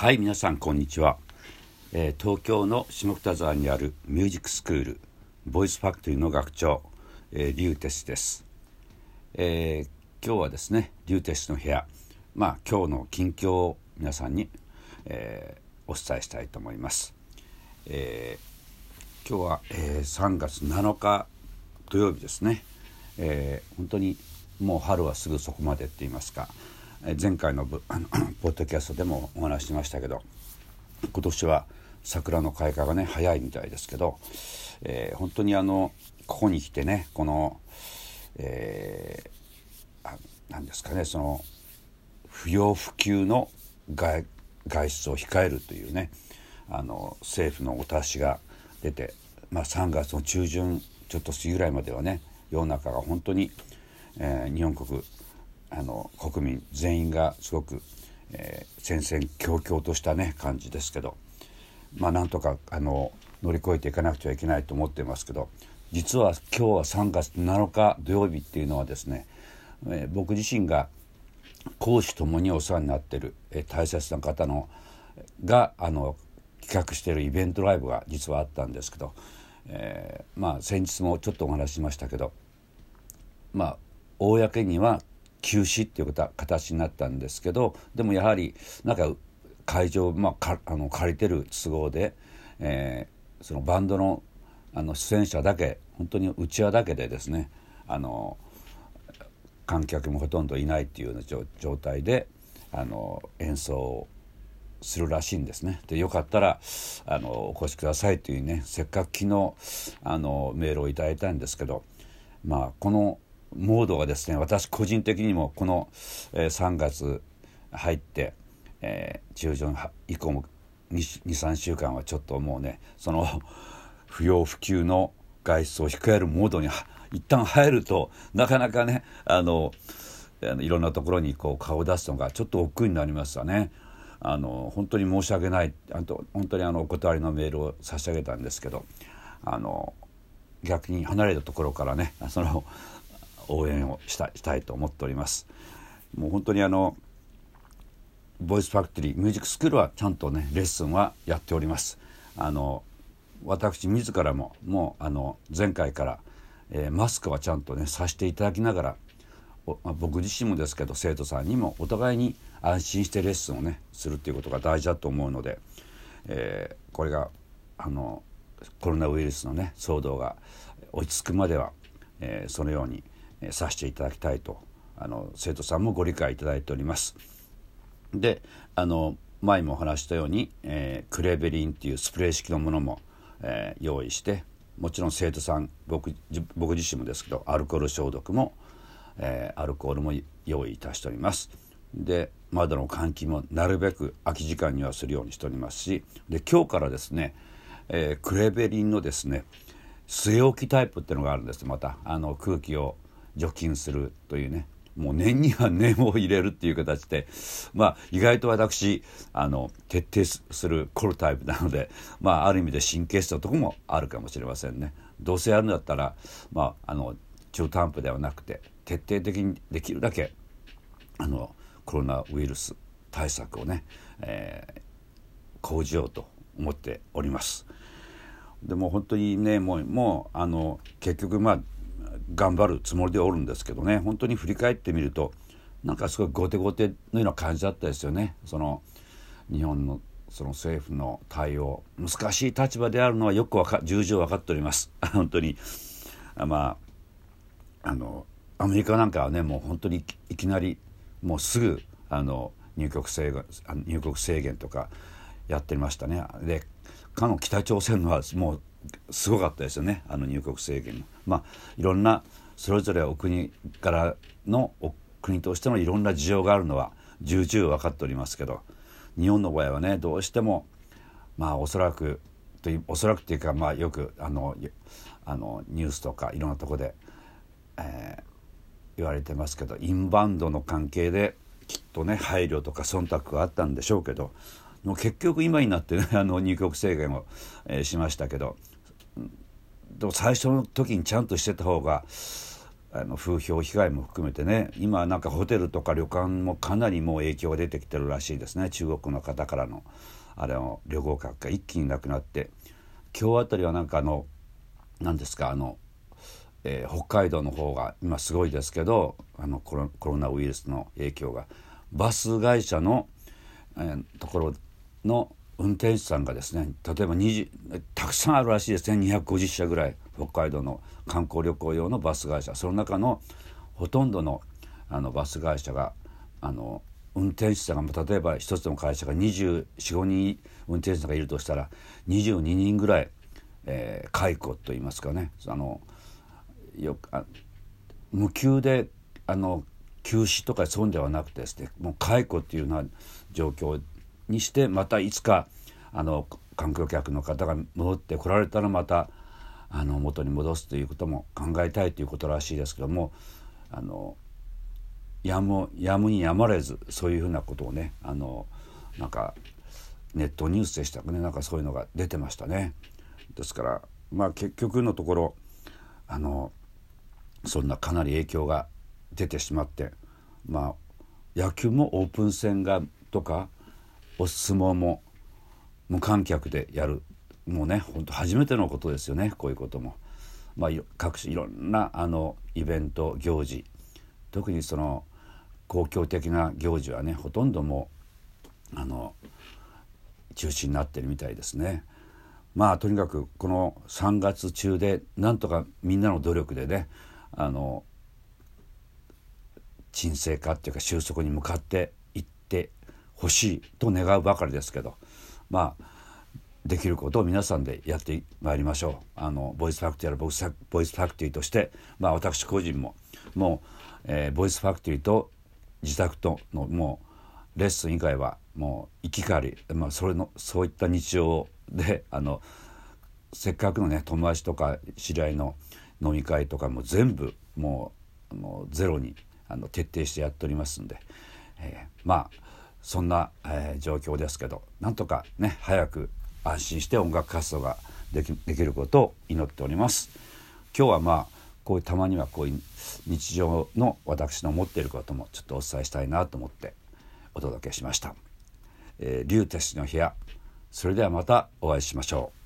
はい皆さんこんにちは、えー、東京の下北沢にあるミュージックスクールボイスファクトリーの学長、えー、リュウテスです、えー、今日はですねリュウテスの部屋まあ今日の近況を皆さんに、えー、お伝えしたいと思います、えー、今日は、えー、3月7日土曜日ですね、えー、本当にもう春はすぐそこまでって言いますか。前回のあの ポッドキャストでもお話しましたけど今年は桜の開花がね早いみたいですけど、えー、本当にあのここに来てねこの、えー、何ですかねその不要不急の外外出を控えるというねあの政府のお達しが出て、まあ、3月の中旬ちょっと過ぎぐらいまではね世の中が本当に、えー、日本国あの国民全員がすごく、えー、戦々恐々としたね感じですけどまあなんとかあの乗り越えていかなくてはいけないと思ってますけど実は今日は3月7日土曜日っていうのはですね、えー、僕自身が講師ともにお世話になってる、えー、大切な方のがあの企画しているイベントライブが実はあったんですけど、えー、まあ先日もちょっとお話ししましたけどまあ公には休止っていう形になったんですけどでもやはりなんか会場、まあ、あの借りてる都合で、えー、そのバンドのあの出演者だけ本当にうちわだけでですねあの観客もほとんどいないっていうような状態であの演奏をするらしいんですね。でよかったらあのお越しくださいというねせっかく昨日あのメールをいただいたんですけどまあこのモードがですね私個人的にもこの、えー、3月入って、えー、中旬以降も23週間はちょっともうねその 不要不急の外出を控えるモードに一旦入るとなかなかねあのいろんなところにこう顔を出すのがちょっと億劫になりましたね。あの本当に申し訳ないあと本当にあのお断りのメールを差し上げたんですけどあの逆に離れたところからねその応援をしたしたいと思っております。もう本当にあのボイスファクトリーミュージックスクールはちゃんとねレッスンはやっております。あの私自らももうあの前回から、えー、マスクはちゃんとねさせていただきながら僕自身もですけど生徒さんにもお互いに安心してレッスンをねするっていうことが大事だと思うので、えー、これがあのコロナウイルスのね騒動が落ち着くまでは、えー、そのようにさせていただきたいとあの生徒さんもご理解いただいております。であの前もお話したように、えー、クレベリンっていうスプレー式のものも、えー、用意してもちろん生徒さん僕僕自身もですけどアルコール消毒も、えー、アルコールも用意いたしております。で窓の換気もなるべく空き時間にはするようにしておりますしで今日からですね、えー、クレベリンのですね据え置きタイプっていうのがあるんですまたあの空気を除菌するというねもう念には念を入れるっていう形でまあ意外と私あの徹底するコルタイプなのでまあある意味で神経質なとこもあるかもしれませんね。どうせやるんだったらまああの中途半端ではなくて徹底的にできるだけあのコロナウイルス対策をね、えー、講じようと思っております。でも本当にねもうもうあの結局まあ頑張るつもりでおるんですけどね。本当に振り返ってみるとなんかすごい後手後手のような感じだったですよね。その日本のその政府の対応。難しい立場であるのはよくわか重々分かっております。本当に。まああのアメリカなんかはねもう本当にいきなりもうすぐあの入国制限入国制限とかやってましたね。でかの北朝鮮はもうすごかったですよねあの入国制限まあいろんなそれぞれお国からのお国としてのいろんな事情があるのは重々分かっておりますけど日本の場合はねどうしてもまあおそらくとおそらくっていうかまあよくあのあのニュースとかいろんなとこで、えー、言われてますけどインバウンドの関係できっとね配慮とか忖度があったんでしょうけど結局今になってねあの入国制限を、えー、しましたけどでも最初の時にちゃんとしてた方があの風評被害も含めてね。今なんかホテルとか旅館もかなりもう影響が出てきてるらしいですね。中国の方からのあれの旅行客が一気になくなって。今日あたりはなんかあの何ですかあの、えー、北海道の方が今すごいですけどあのコロコロナウイルスの影響が。バス会社の、えー、ところの運転手さんがですね例えば20たくさんあるらしいです。ね250社ぐらい。北海道の観光旅行用のバス会社。その中のほとんどのあのバス会社があの運転手さんが例えば一つの会社が245人運転手さんがいるとしたら22人ぐらい、えー、解雇といいますかね。あのよあ無給であの休止とかそうではなくてですねもう解雇っていうような状況にしてまたいつかあの観光客の方が戻ってこられたらまたあの元に戻すということも考えたいということらしいですけどもあのやむやむにやまれずそういうふうなことをねあのなんかネットニュースでしたかねなんかそういうのが出てましたね。ですからまあ結局のところあのそんなかなり影響が出てしまってまあ野球もオープン戦がとかお相撲も無観客でやるもうね本当初めてのことですよねこういうことも。まあ、各種いろんなあのイベント行事特にその公共的な行事はねほとんどもうあの中止になってるみたいですね。まあとにかくこの3月中でなんとかみんなの努力でねあの沈静化っていうか収束に向かっていってほしいと願うばかりですけどまあできることを皆さんでやってまいりましょう。あのボイスファクトリーやボイスファクトリーとしてまあ私個人ももう、えー、ボイスファクトリーと自宅とのもうレッスン以外はもう行き帰り、まあ、それのそういった日常であのせっかくのね友達とか知り合いの飲み会とかも全部もうもうゼロにあの徹底してやっておりますんで、えー、まあそんな、えー、状況ですけどなんとかね早く安心して音楽活動ができできることを祈っております。今日はまあこういうたまにはこういう日常の私の思っていることもちょっとお伝えしたいなと思ってお届けしました。えー、リュウテスの部屋それではまたお会いしましょう。